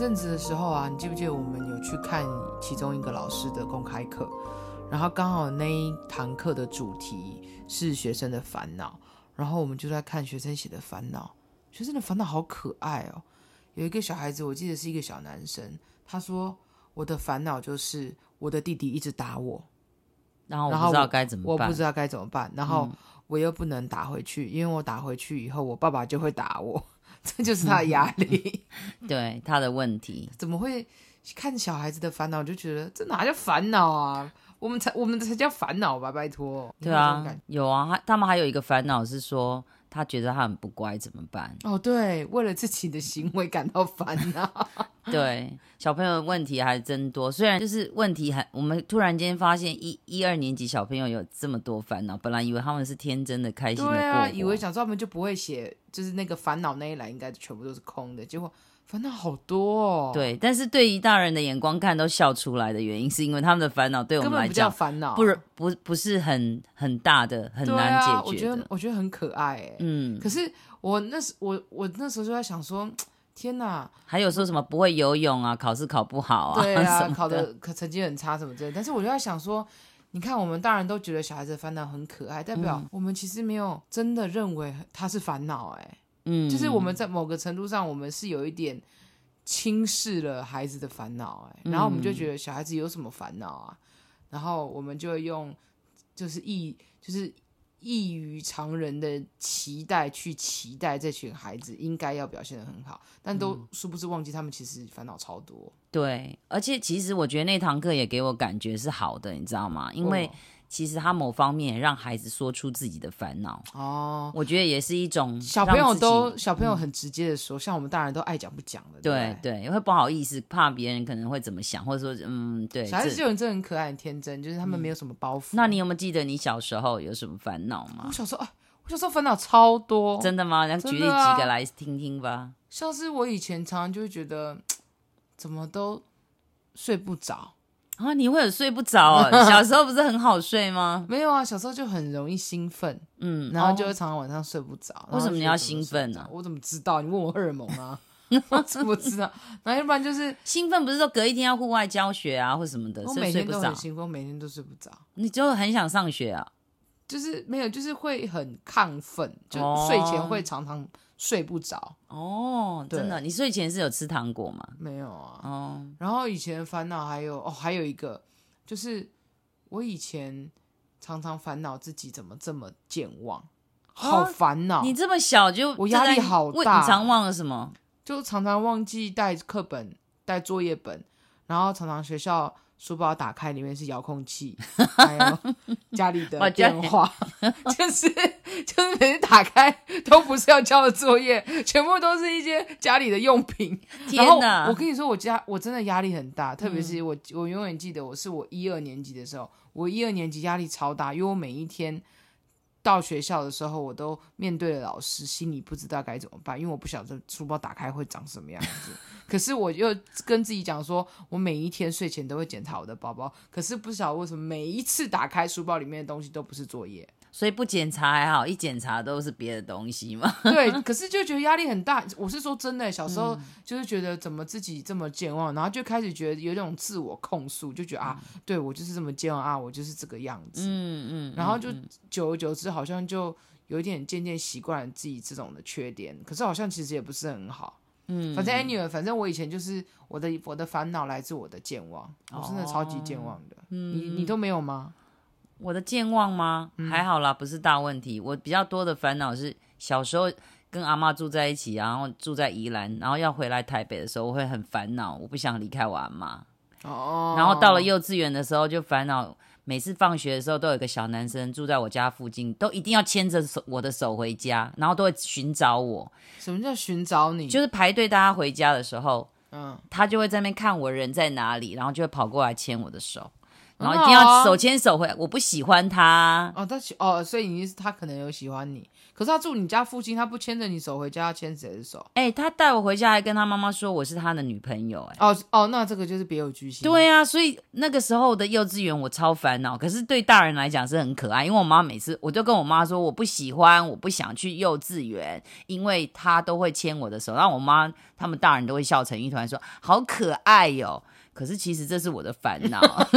阵子的时候啊，你记不记得我们有去看其中一个老师的公开课？然后刚好那一堂课的主题是学生的烦恼，然后我们就在看学生写的烦恼。学生的烦恼好可爱哦！有一个小孩子，我记得是一个小男生，他说：“我的烦恼就是我的弟弟一直打我，然后我不知道该怎么办，我不知道该怎么办，然后我又不能打回去，嗯、因为我打回去以后，我爸爸就会打我，这就是他的压力，对他的问题。怎么会看小孩子的烦恼就觉得这哪叫烦恼啊？”我们才我们才叫烦恼吧，拜托。对啊，有啊，他他们还有一个烦恼是说，他觉得他很不乖，怎么办？哦，对，为了自己的行为感到烦恼。对，小朋友问题还真多。虽然就是问题还，我们突然间发现一一二年级小朋友有这么多烦恼，本来以为他们是天真的、开心的过，对啊，以为想说他们就不会写，就是那个烦恼那一栏应该全部都是空的，结果。烦恼好多哦，对，但是对于大人的眼光看都笑出来的原因，是因为他们的烦恼对我们来讲烦恼，不是不不是很很大的，很难解决的。我觉得我觉得很可爱哎，嗯。可是我那时我我那时候就在想说，天呐，还有说什么不会游泳啊，考试考不好啊，对啊，考的可成绩很差什么之类的。但是我就在想说，你看我们大人都觉得小孩子的烦恼很可爱，代表我们其实没有真的认为他是烦恼哎。嗯，就是我们在某个程度上，我们是有一点轻视了孩子的烦恼，哎，然后我们就觉得小孩子有什么烦恼啊？然后我们就会用就是异就是异于常人的期待去期待这群孩子应该要表现的很好，但都殊不知忘记他们其实烦恼超多。对，而且其实我觉得那堂课也给我感觉是好的，你知道吗？因为。其实他某方面让孩子说出自己的烦恼哦，我觉得也是一种小朋友都小朋友很直接的说，嗯、像我们大人都爱讲不讲的，对对，也会不好意思，怕别人可能会怎么想，或者说嗯，对，小孩子这种真的很可爱很天真，就是他们没有什么包袱。嗯、那你有没有记得你小时候有什么烦恼吗？我小时候啊，我小时候烦恼超多，真的吗？来举例几个来听听吧。啊、像是我以前常常就会觉得 怎么都睡不着。啊，你会有睡不着啊？小时候不是很好睡吗？没有啊，小时候就很容易兴奋，嗯，然后就会常常晚上睡不着。哦、为什么你要兴奋呢？我怎么知道？你问我荷尔蒙啊？我怎么知道？那要不然就是兴奋，不是说隔一天要户外教学啊，或什么的，我每天都很兴奋，我每天都睡不着。你就很想上学啊？就是没有，就是会很亢奋，就睡前会常常。睡不着哦，真的？你睡前是有吃糖果吗？没有啊。哦，然后以前烦恼还有哦，还有一个就是我以前常常烦恼自己怎么这么健忘，好烦恼。你这么小就我压力好大，你常忘了什么？就常常忘记带课本、带作业本，然后常常学校。书包打开，里面是遥控器，还有 家里的电话，就是就是每次打开都不是要交的作业，全部都是一些家里的用品。天哪！我跟你说，我家我真的压力很大，特别是我我永远记得我是我一二年级的时候，我一二年级压力超大，因为我每一天。到学校的时候，我都面对了老师，心里不知道该怎么办，因为我不晓得书包打开会长什么样子。可是我又跟自己讲说，我每一天睡前都会检查我的包包，可是不晓得为什么每一次打开书包里面的东西都不是作业。所以不检查还好，一检查都是别的东西嘛。对，可是就觉得压力很大。我是说真的，小时候就是觉得怎么自己这么健忘，然后就开始觉得有种自我控诉，就觉得啊，对我就是这么健忘啊，我就是这个样子。嗯嗯。然后就久而久之，好像就有一点渐渐习惯了自己这种的缺点。可是好像其实也不是很好。嗯。反正 anyway，反正我以前就是我的我的烦恼来自我的健忘，我真的超级健忘的。嗯。你你都没有吗？我的健忘吗？还好啦，不是大问题。我比较多的烦恼是小时候跟阿妈住在一起，然后住在宜兰，然后要回来台北的时候，我会很烦恼，我不想离开我阿妈。哦。然后到了幼稚园的时候，就烦恼，每次放学的时候都有一个小男生住在我家附近，都一定要牵着手我的手回家，然后都会寻找我。什么叫寻找你？就是排队大家回家的时候，嗯，他就会在那边看我人在哪里，然后就会跑过来牵我的手。然后一定要手牵手回来，我不喜欢他。哦，他喜哦，所以你他可能有喜欢你，可是他住你家附近，他不牵着你手回家，要牵谁的手？哎、欸，他带我回家还跟他妈妈说我是他的女朋友、欸。哎，哦哦，那这个就是别有居心。对啊，所以那个时候的幼稚园我超烦恼，可是对大人来讲是很可爱，因为我妈每次我就跟我妈说我不喜欢，我不想去幼稚园，因为他都会牵我的手，然后我妈他们大人都会笑成一团，说好可爱哟、哦。可是其实这是我的烦恼。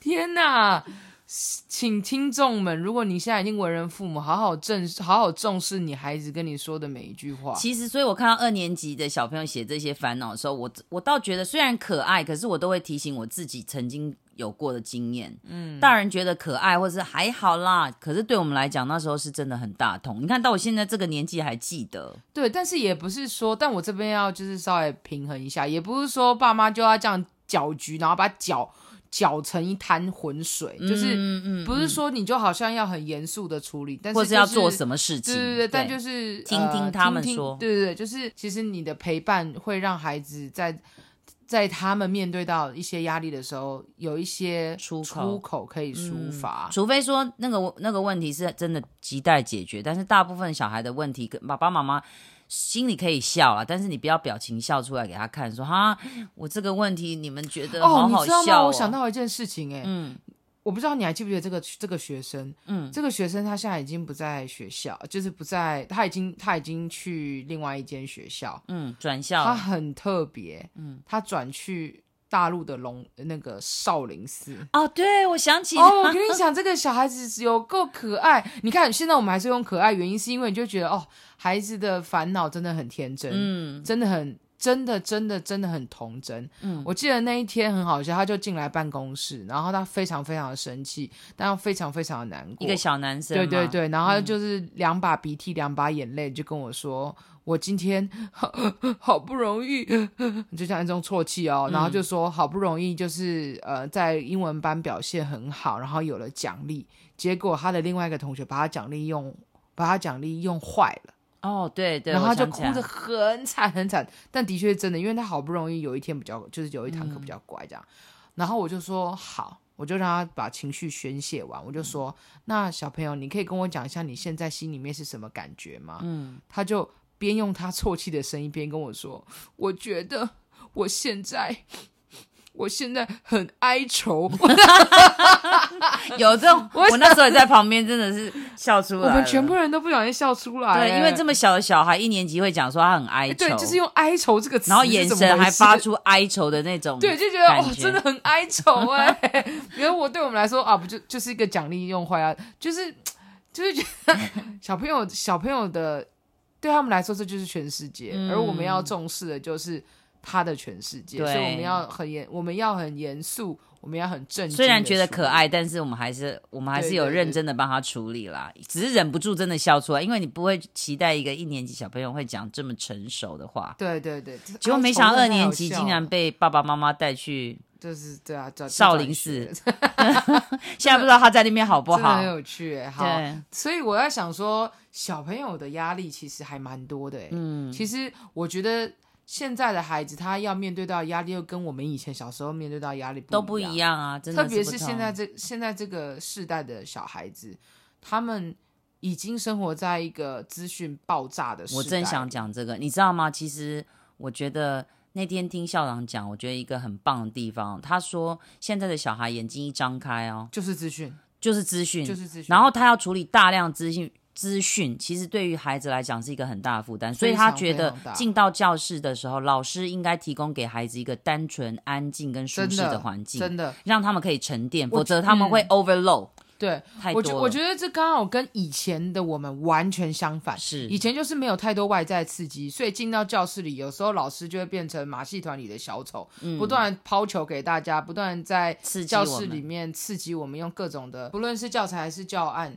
天哪，请听众们，如果你现在已经为人父母，好好正，好好重视你孩子跟你说的每一句话。其实，所以我看到二年级的小朋友写这些烦恼的时候，我我倒觉得虽然可爱，可是我都会提醒我自己曾经有过的经验。嗯，大人觉得可爱或是还好啦，可是对我们来讲，那时候是真的很大痛。你看到我现在这个年纪还记得。对，但是也不是说，但我这边要就是稍微平衡一下，也不是说爸妈就要这样搅局，然后把搅。搅成一滩浑水，就是不是说你就好像要很严肃的处理，但是、就是、或是要做什么事情，对对对，但就是听听他们说，呃、听听对对对，就是其实你的陪伴会让孩子在在他们面对到一些压力的时候，有一些出口出口可以抒发、嗯，除非说那个那个问题是真的亟待解决，但是大部分小孩的问题跟爸爸妈妈。心里可以笑啊，但是你不要表情笑出来给他看，说哈，我这个问题你们觉得好好笑哦。哦，你知道吗？我想到一件事情，哎，嗯，我不知道你还记不记得这个这个学生，嗯，这个学生他现在已经不在学校，就是不在，他已经他已经去另外一间学校，嗯，转校，他很特别，嗯，他转去。大陆的龙那个少林寺哦，对，我想起哦，我跟你讲，这个小孩子有够可爱。你看，现在我们还是用可爱，原因是因为你就觉得哦，孩子的烦恼真的很天真，嗯，真的很，真的，真的，真的很童真。嗯，我记得那一天很好笑，他就进来办公室，然后他非常非常的生气，但又非常非常的难过。一个小男生，对对对，然后就是两把鼻涕，两把眼泪，就跟我说。我今天好 好不容易，就像一种啜泣哦，然后就说好不容易就是呃在英文班表现很好，然后有了奖励，结果他的另外一个同学把他奖励用把他奖励用坏了哦，对对，然后他就哭得很惨很惨，但的确是真的，因为他好不容易有一天比较就是有一堂课比较乖这样，嗯、然后我就说好，我就让他把情绪宣泄完，我就说、嗯、那小朋友你可以跟我讲一下你现在心里面是什么感觉吗？嗯，他就。边用他 啜泣的声音边跟我说：“我觉得我现在，我现在很哀愁。”有这种，我那时候也在旁边，真的是笑出来。我们全部人都不小心笑出来。对，因为这么小的小孩，一年级会讲说他很哀愁，对，就是用哀愁这个词，然后眼神还发出哀愁的那种，对，就觉得哦，真的很哀愁哎。因为我对我们来说啊，不就就是一个奖励用坏啊，就是就是觉得小朋友小朋友的。对他们来说，这就是全世界，嗯、而我们要重视的就是他的全世界，所以我们要很严，我们要很严肃，我们要很正。虽然觉得可爱，但是我们还是我们还是有认真的帮他处理啦，对对对，只是忍不住真的笑出来，因为你不会期待一个一年级小朋友会讲这么成熟的话。对对对，结果没想到二年级竟然被爸爸妈妈带去。就是对啊，少林寺，现在不知道他在那边好不好？很有趣哎，好，对所以我在想说，小朋友的压力其实还蛮多的哎。嗯，其实我觉得现在的孩子他要面对到压力，又跟我们以前小时候面对到压力不都不一样啊。真的，特别是现在这现在这个世代的小孩子，他们已经生活在一个资讯爆炸的时代。我正想讲这个，你知道吗？其实我觉得。那天听校长讲，我觉得一个很棒的地方，他说现在的小孩眼睛一张开哦，就是资讯，就是资讯，就是资讯。然后他要处理大量资讯，资讯其实对于孩子来讲是一个很大的负担，所以他觉得进到教室的时候，老师应该提供给孩子一个单纯、安静跟舒适的环境，真的，让他们可以沉淀，否则他们会 overload。对，我觉我觉得这刚好跟以前的我们完全相反。是，以前就是没有太多外在刺激，所以进到教室里，有时候老师就会变成马戏团里的小丑，嗯、不断抛球给大家，不断在教室里面刺激我们，用各种的，不论是教材还是教案，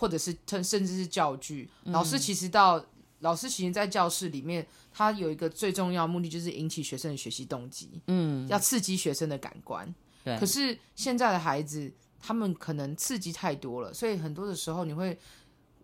或者是甚甚至是教具。嗯、老师其实到老师其实，在教室里面，他有一个最重要的目的，就是引起学生的学习动机，嗯，要刺激学生的感官。对，可是现在的孩子。他们可能刺激太多了，所以很多的时候你会，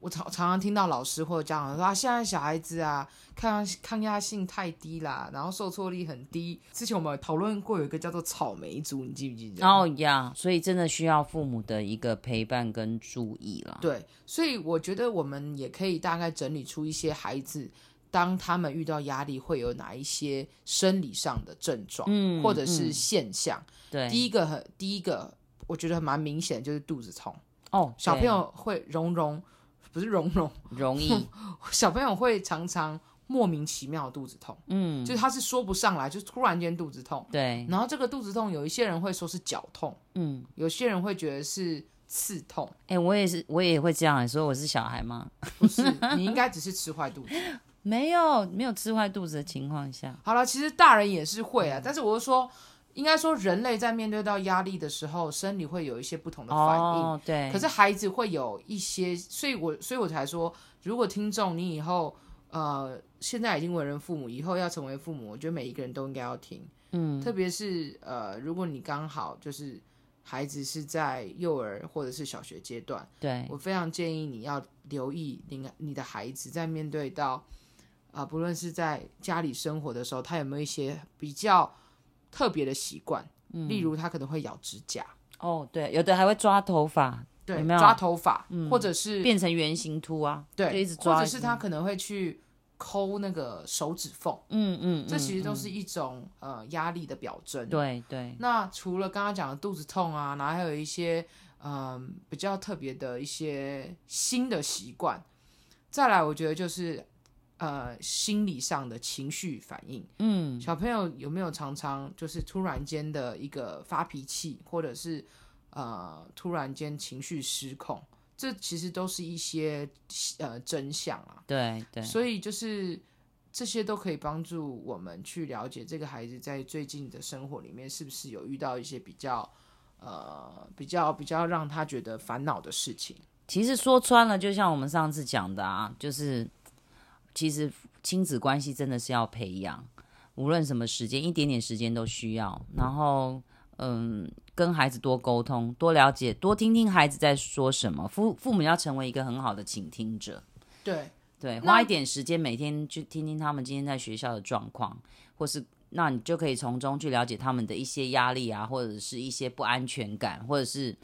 我常常常听到老师或者家长说啊，现在小孩子啊，抗抗压性太低啦，然后受挫力很低。之前我们讨论过有一个叫做草莓族，你记不记得？哦呀，所以真的需要父母的一个陪伴跟注意了。对，所以我觉得我们也可以大概整理出一些孩子，当他们遇到压力会有哪一些生理上的症状，嗯，或者是现象。嗯、对，第一个很第一个，我觉得蛮明显就是肚子痛。哦，小朋友会融融。不是容容容易，小朋友会常常莫名其妙肚子痛，嗯，就是他是说不上来，就突然间肚子痛，对。然后这个肚子痛，有一些人会说是绞痛，嗯，有些人会觉得是刺痛。哎、欸，我也是，我也会这样说，我是小孩吗？不是，你应该只是吃坏肚子。没有，没有吃坏肚子的情况下。好了，其实大人也是会啊，但是我是说。应该说，人类在面对到压力的时候，生理会有一些不同的反应。哦、对。可是孩子会有一些，所以我所以我才说，如果听众你以后呃现在已经为人父母，以后要成为父母，我觉得每一个人都应该要听。嗯。特别是呃，如果你刚好就是孩子是在幼儿或者是小学阶段，对，我非常建议你要留意你你的孩子在面对到啊、呃，不论是在家里生活的时候，他有没有一些比较。特别的习惯，例如他可能会咬指甲。哦，对，有的还会抓头发，对，有没有抓头发，嗯、或者是变成圆形秃啊？对，一直抓，或者是他可能会去抠那个手指缝。嗯嗯，这其实都是一种、嗯、呃压力的表征。对对。那除了刚刚讲的肚子痛啊，然后还有一些嗯、呃、比较特别的一些新的习惯。再来，我觉得就是。呃，心理上的情绪反应，嗯，小朋友有没有常常就是突然间的一个发脾气，或者是呃突然间情绪失控？这其实都是一些呃真相啊。对对，所以就是这些都可以帮助我们去了解这个孩子在最近的生活里面是不是有遇到一些比较呃比较比较让他觉得烦恼的事情。其实说穿了，就像我们上次讲的啊，就是。其实亲子关系真的是要培养，无论什么时间，一点点时间都需要。然后，嗯，跟孩子多沟通，多了解，多听听孩子在说什么。父父母要成为一个很好的倾听者。对对，花一点时间，每天去听听他们今天在学校的状况，或是那你就可以从中去了解他们的一些压力啊，或者是一些不安全感，或者是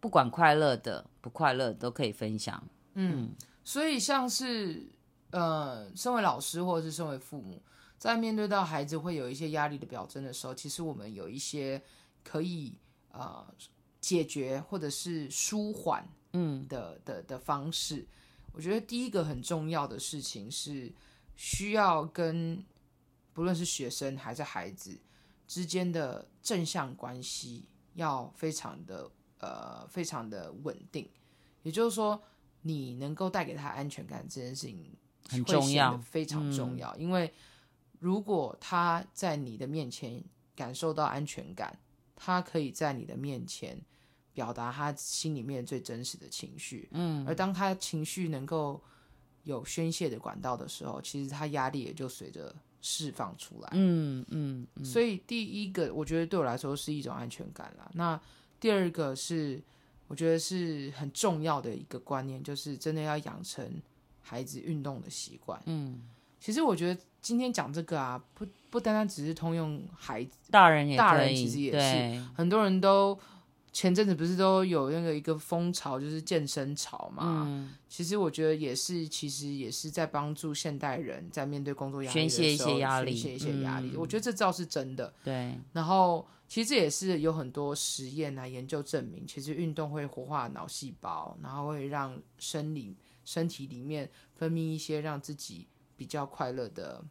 不管快乐的、不快乐都可以分享。嗯，嗯，所以像是。呃，身为老师或者是身为父母，在面对到孩子会有一些压力的表征的时候，其实我们有一些可以呃解决或者是舒缓嗯的的的方式。我觉得第一个很重要的事情是需要跟不论是学生还是孩子之间的正向关系要非常的呃非常的稳定。也就是说，你能够带给他安全感这件事情。很重要，非常重要。嗯，因为如果他在你的面前感受到安全感，他可以在你的面前表达他心里面最真实的情绪。嗯，而当他情绪能够有宣泄的管道的时候，其实他压力也就随着释放出来。嗯嗯，嗯。所以第一个，我觉得对我来说是一种安全感啦。那第二个是，我觉得是很重要的一个观念，就是真的要养成。孩子运动的习惯，嗯，其实我觉得今天讲这个啊，不不单单只是通用孩子，大人也大人其实也是，很多人都前阵子不是都有那个一个风潮，就是健身潮嘛，嗯，其实我觉得也是，其实也是在帮助现代人在面对工作压力的时候，宣泄一些压力，宣泄一些压力，嗯，我觉得这倒是真的，对。然后其实这也是有很多实验来研究证明，其实运动会活化脑细胞，然后会让生理。身体里面分泌一些让自己比较快乐的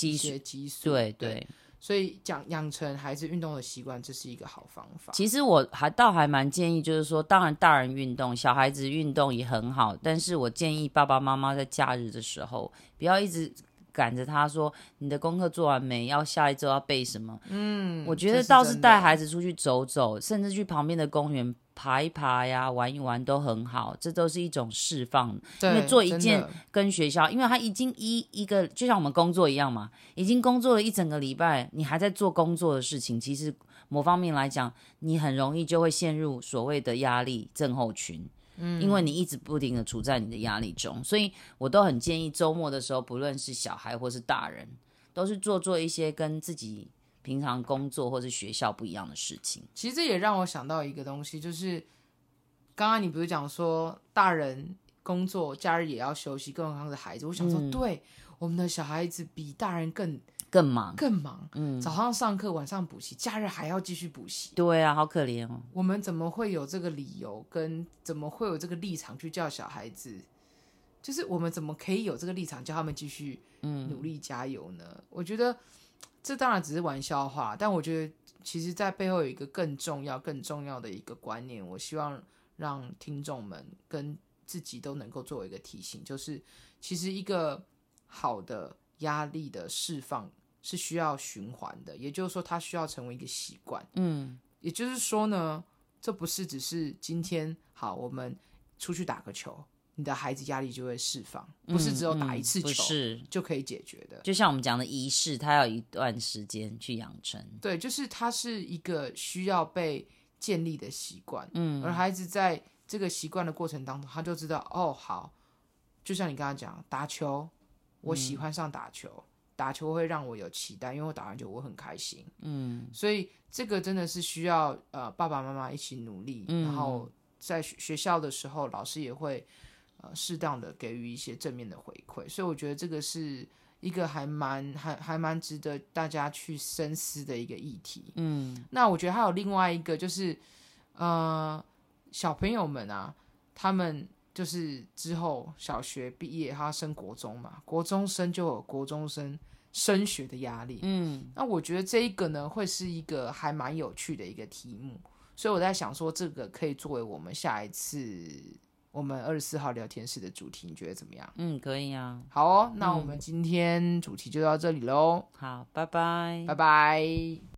一些激素，对对，对，所以讲养成孩子运动的习惯，这是一个好方法。其实我还倒还蛮建议，就是说，当然大人运动，小孩子运动也很好，但是我建议爸爸妈妈在假日的时候，不要一直赶着他说你的功课做完没，要下一周要背什么。嗯，我觉得倒是带孩子出去走走，甚至去旁边的公园。爬一爬呀，玩一玩都很好，这都是一种释放。因为做一件跟学校，因为他已经一一个，就像我们工作一样嘛，已经工作了一整个礼拜，你还在做工作的事情，其实某方面来讲，你很容易就会陷入所谓的压力症候群。嗯，因为你一直不停的处在你的压力中，所以我都很建议周末的时候，不论是小孩或是大人，都是做做一些跟自己平常工作或是学校不一样的事情。其实这也让我想到一个东西，就是刚刚你不是讲说大人工作假日也要休息，更何况是孩子。我想说，嗯、对，我们的小孩子比大人更。更忙，更忙。嗯，早上上课，晚上补习，假日还要继续补习。对啊，好可怜哦。我们怎么会有这个理由，跟怎么会有这个立场去叫小孩子？就是我们怎么可以有这个立场叫他们继续努力加油呢？嗯，我觉得这当然只是玩笑话，但我觉得其实在背后有一个更重要、更重要的一个观念。我希望让听众们跟自己都能够作为一个提醒，就是其实一个好的压力的释放。是需要循环的，也就是说，它需要成为一个习惯。嗯，也就是说呢，这不是只是今天好，我们出去打个球，你的孩子压力就会释放，不是只有打一次球是就可以解决的。就像我们讲的仪式，它要一段时间去养成。对，就是它是一个需要被建立的习惯。嗯，而孩子在这个习惯的过程当中，他就知道哦，好，就像你刚刚讲打球，我喜欢上打球。嗯打球会让我有期待，因为我打完球我很开心。嗯，所以这个真的是需要呃爸爸妈妈一起努力，嗯、然后在学校的时候，老师也会呃适当的给予一些正面的回馈。所以我觉得这个是一个还蛮还还蛮值得大家去深思的一个议题。嗯，那我觉得还有另外一个就是呃小朋友们啊，他们。就是之后小学毕业，他升国中嘛，国中生就有国中生升学的压力。嗯，那我觉得这一个呢，会是一个还蛮有趣的一个题目，所以我在想说，这个可以作为我们下一次我们二十四号聊天室的主题，你觉得怎么样？嗯，可以啊。好哦，那我们今天主题就到这里喽。好，拜拜，拜拜。